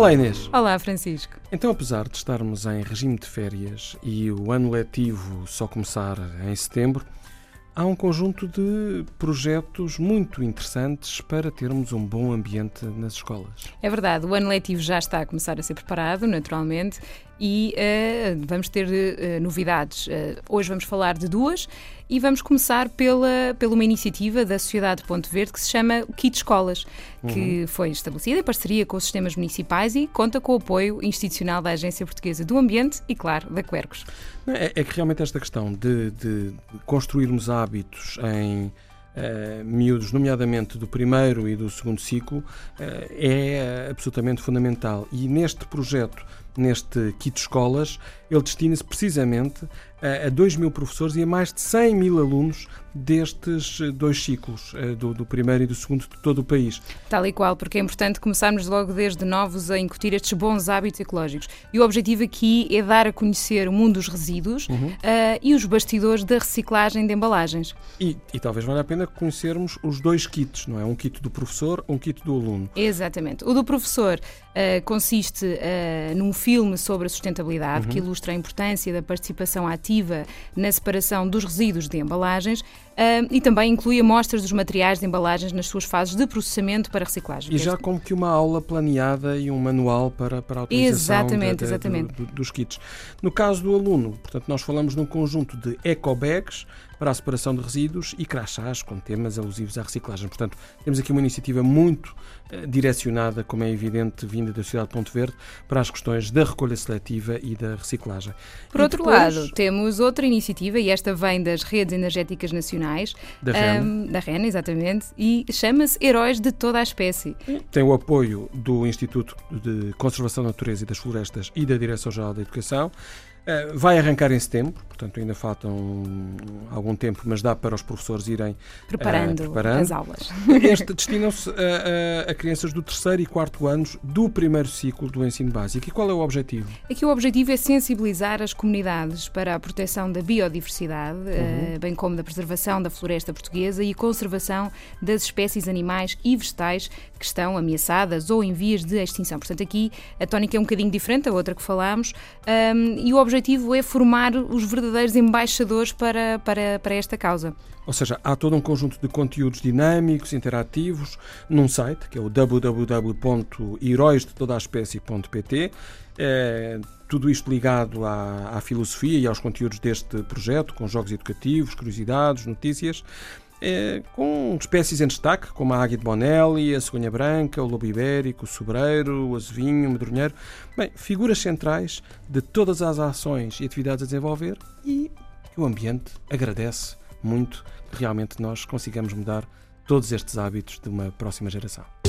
Olá Inês. Olá Francisco. Então, apesar de estarmos em regime de férias e o ano letivo só começar em setembro, há um conjunto de projetos muito interessantes para termos um bom ambiente nas escolas. É verdade, o ano letivo já está a começar a ser preparado, naturalmente, e uh, vamos ter uh, novidades. Uh, hoje vamos falar de duas e vamos começar pela, pela uma iniciativa da Sociedade Ponte Verde que se chama Kit Escolas, que uhum. foi estabelecida em parceria com os sistemas municipais e conta com o apoio institucional da Agência Portuguesa do Ambiente e, claro, da Quercos. É, é que realmente esta questão de, de construirmos hábitos em Uh, miúdos, nomeadamente do primeiro e do segundo ciclo, uh, é absolutamente fundamental. E neste projeto neste kit escolas, ele destina-se precisamente a, a 2 mil professores e a mais de 100 mil alunos destes dois ciclos, eh, do, do, primeiro e do segundo de todo o país. Tal e qual, porque é importante começarmos logo desde novos a incutir estes bons hábitos ecológicos. E o objetivo aqui é dar a conhecer o mundo dos resíduos uhum. uh, e os bastidores da reciclagem de embalagens. E, e, talvez valha a pena conhecermos os dois kits, não é? Um kit do professor, um kit do aluno. Exatamente. O do professor uh, consiste uh, num filme sobre a sustentabilidade uhum. que ilustra a importância da participação ativa na separação dos resíduos de embalagens uh, e também inclui amostras dos materiais de embalagens nas suas fases de processamento para reciclagem. E já como que uma aula planeada e um manual para, para a utilização exatamente, da, da, exatamente. Do, do, dos kits. No caso do aluno, portanto, nós falamos num conjunto de ecobags para a separação de resíduos e crachás com temas alusivos à reciclagem. Portanto, temos aqui uma iniciativa muito eh, direcionada, como é evidente, vinda da Cidade de Ponte Verde, para as questões da recolha seletiva e da reciclagem. Por e outro depois... lado, temos outra iniciativa, e esta vem das redes energéticas nacionais. Da REN. Um, da REN, exatamente, e chama-se Heróis de Toda a Espécie. Tem o apoio do Instituto de Conservação da Natureza e das Florestas e da Direção-Geral da Educação. Eh, vai arrancar em setembro, portanto ainda faltam algum tempo, mas dá para os professores irem preparando, uh, preparando. as aulas. Este destinam-se a, a, a, crianças do terceiro e quarto anos do primeiro ciclo do ensino básico. E qual é o objetivo? Aqui o objetivo é sensibilizar as comunidades para a proteção da biodiversidade, uhum. uh, bem como da preservação da floresta portuguesa e conservação das espécies animais e vegetais que estão ameaçadas ou em vias de extinção. Portanto, aqui a tónica é um bocadinho diferente da outra que falámos um, e o objetivo é formar os verdadeiros embaixadores para, para, para esta causa. Ou seja, há todo um conjunto de conteúdos dinâmicos, interativos, num site, que é o www.heróisdetodaespécie.pt. É, tudo isto ligado à, à filosofia e aos conteúdos deste projeto, com jogos educativos, curiosidades, notícias é, com espécies em destaque, como a águia de Bonelli, a cegonha branca, o lobo ibérico, o sobreiro, o azevinho, o medronheiro. Bem, figuras centrais de todas as ações e atividades a desenvolver e que o ambiente agradece muito que realmente nós consigamos mudar todos estes hábitos de uma próxima geração.